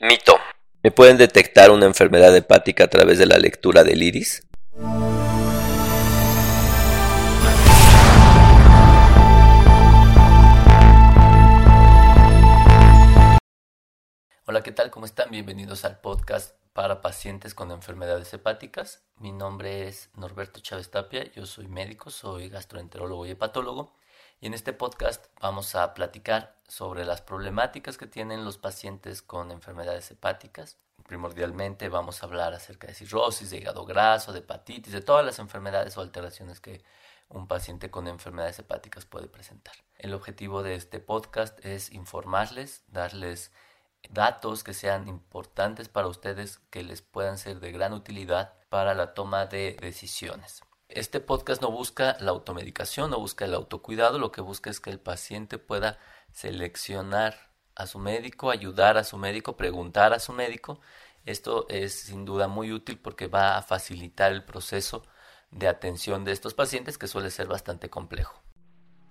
Mito. ¿Me pueden detectar una enfermedad hepática a través de la lectura del iris? Hola, ¿qué tal? ¿Cómo están? Bienvenidos al podcast para pacientes con enfermedades hepáticas. Mi nombre es Norberto Chávez Tapia, yo soy médico, soy gastroenterólogo y hepatólogo y en este podcast vamos a platicar sobre las problemáticas que tienen los pacientes con enfermedades hepáticas. Primordialmente vamos a hablar acerca de cirrosis, de hígado graso, de hepatitis, de todas las enfermedades o alteraciones que un paciente con enfermedades hepáticas puede presentar. El objetivo de este podcast es informarles, darles datos que sean importantes para ustedes, que les puedan ser de gran utilidad para la toma de decisiones. Este podcast no busca la automedicación, no busca el autocuidado, lo que busca es que el paciente pueda seleccionar a su médico, ayudar a su médico, preguntar a su médico. Esto es sin duda muy útil porque va a facilitar el proceso de atención de estos pacientes que suele ser bastante complejo.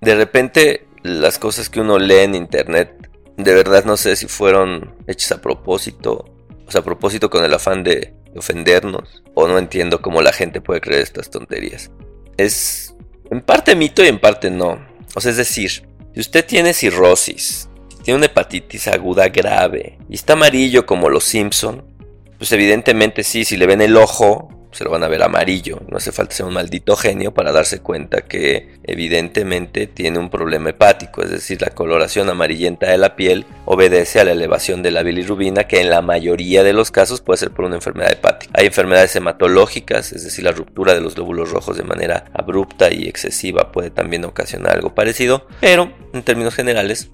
De repente las cosas que uno lee en internet, de verdad no sé si fueron hechas a propósito, o sea, a propósito con el afán de ofendernos, o no entiendo cómo la gente puede creer estas tonterías. Es en parte mito y en parte no. O sea, es decir, si usted tiene cirrosis, tiene una hepatitis aguda grave y está amarillo como los Simpson, pues evidentemente sí, si le ven el ojo, se lo van a ver amarillo. No hace falta ser un maldito genio para darse cuenta que evidentemente tiene un problema hepático, es decir, la coloración amarillenta de la piel obedece a la elevación de la bilirrubina que en la mayoría de los casos puede ser por una enfermedad hepática. Hay enfermedades hematológicas, es decir, la ruptura de los glóbulos rojos de manera abrupta y excesiva puede también ocasionar algo parecido, pero en términos generales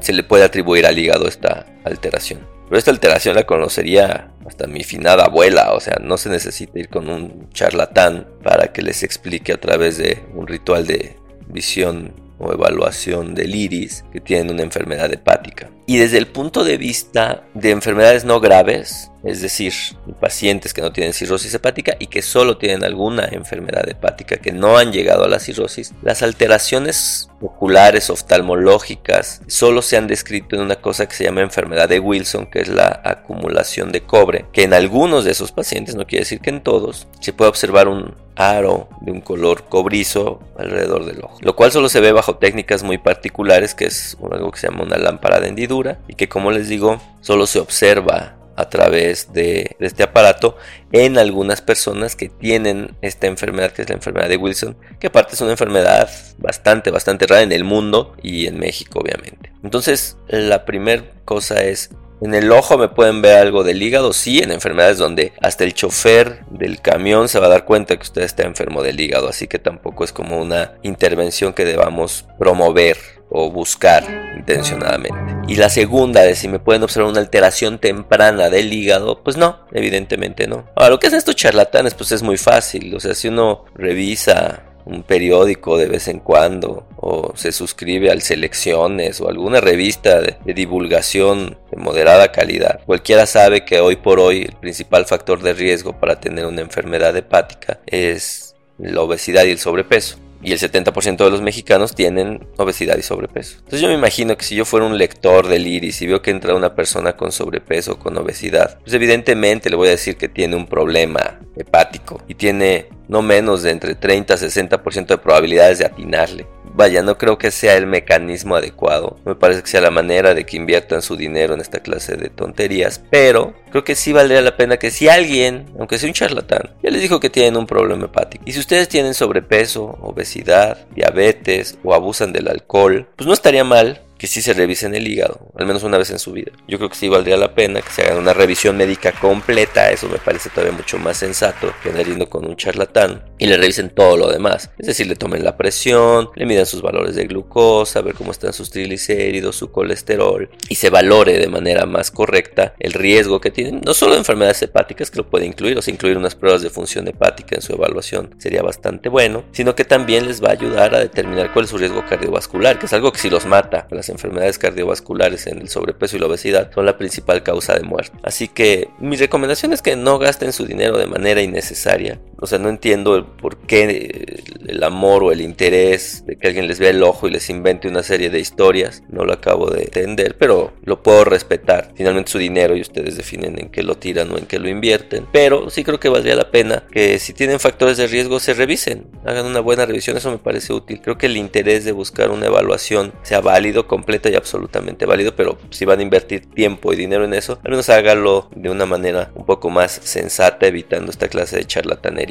se le puede atribuir al hígado esta alteración. Pero esta alteración la conocería hasta mi finada abuela, o sea, no se necesita ir con un charlatán para que les explique a través de un ritual de visión o evaluación del iris que tienen una enfermedad hepática. Y desde el punto de vista de enfermedades no graves, es decir, pacientes que no tienen cirrosis hepática y que solo tienen alguna enfermedad hepática que no han llegado a la cirrosis, las alteraciones oculares oftalmológicas solo se han descrito en una cosa que se llama enfermedad de Wilson, que es la acumulación de cobre, que en algunos de esos pacientes, no quiere decir que en todos, se puede observar un aro de un color cobrizo alrededor del ojo, lo cual solo se ve bajo técnicas muy particulares, que es algo que se llama una lámpara de hendidura y que como les digo solo se observa a través de, este aparato en algunas personas que tienen esta enfermedad que es la enfermedad de Wilson que aparte es una enfermedad bastante bastante rara en el mundo y en México obviamente entonces la primera cosa es en el ojo me pueden ver algo del hígado, sí, en enfermedades donde hasta el chofer del camión se va a dar cuenta que usted está enfermo del hígado, así que tampoco es como una intervención que debamos promover o buscar intencionadamente. Y la segunda de si me pueden observar una alteración temprana del hígado, pues no, evidentemente no. Ahora, lo que hacen estos charlatanes, pues es muy fácil, o sea, si uno revisa un periódico de vez en cuando o se suscribe al Selecciones o alguna revista de, divulgación de moderada calidad. Cualquiera sabe que hoy por hoy el principal factor de riesgo para tener una enfermedad hepática es la obesidad y el sobrepeso y el 70% de los mexicanos tienen obesidad y sobrepeso. Entonces yo me imagino que si yo fuera un lector del iris y veo que entra una persona con sobrepeso o con obesidad, pues evidentemente le voy a decir que tiene un problema hepático y tiene no menos de entre 30 a 60% de probabilidades de atinarle. Vaya, no creo que sea el mecanismo adecuado. Me parece que sea la manera de que inviertan su dinero en esta clase de tonterías. Pero creo que sí valdría la pena que si alguien, aunque sea un charlatán, ya les dijo que tienen un problema hepático. Y si ustedes tienen sobrepeso, obesidad, diabetes o abusan del alcohol, pues no estaría mal que sí se revisen el hígado, al menos una vez en su vida. Yo creo que sí valdría la pena que se hagan una revisión médica completa, eso me parece todavía mucho más sensato que andar yendo con un charlatán y le revisen todo lo demás. Es decir, le tomen la presión, le midan sus valores de glucosa, ver cómo están sus triglicéridos, su colesterol y se valore de manera más correcta el riesgo que tienen, no solo de enfermedades hepáticas, que lo puede incluir, o sea, incluir unas pruebas de función hepática en su evaluación sería bastante bueno, sino que también les va a ayudar a determinar cuál es su riesgo cardiovascular, que es algo que si los mata, las enfermedades cardiovasculares en el sobrepeso y la obesidad son la principal causa de muerte. Así que mi recomendación es que no gasten su dinero de manera innecesaria. O sea, no entiendo el por qué el amor o el interés de que alguien les vea el ojo y les invente una serie de historias. No lo acabo de entender, pero lo puedo respetar. Finalmente su dinero y ustedes definen en qué lo tiran o en qué lo invierten. Pero sí creo que valdría la pena que si tienen factores de riesgo se revisen, hagan una buena revisión, eso me parece útil. Creo que el interés de buscar una evaluación sea válido, completo y absolutamente válido, pero si van a invertir tiempo y dinero en eso, al menos hágalo de una manera un poco más sensata, evitando esta clase de charlatanería.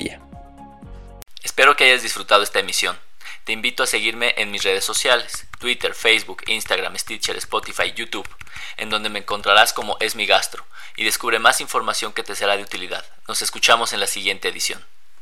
Espero que hayas disfrutado esta emisión. Te invito a seguirme en mis redes sociales, Twitter, Facebook, Instagram, Stitcher, Spotify, YouTube, en donde me encontrarás como Es mi Gastro, y descubre más información que te será de utilidad. Nos escuchamos en la siguiente edición.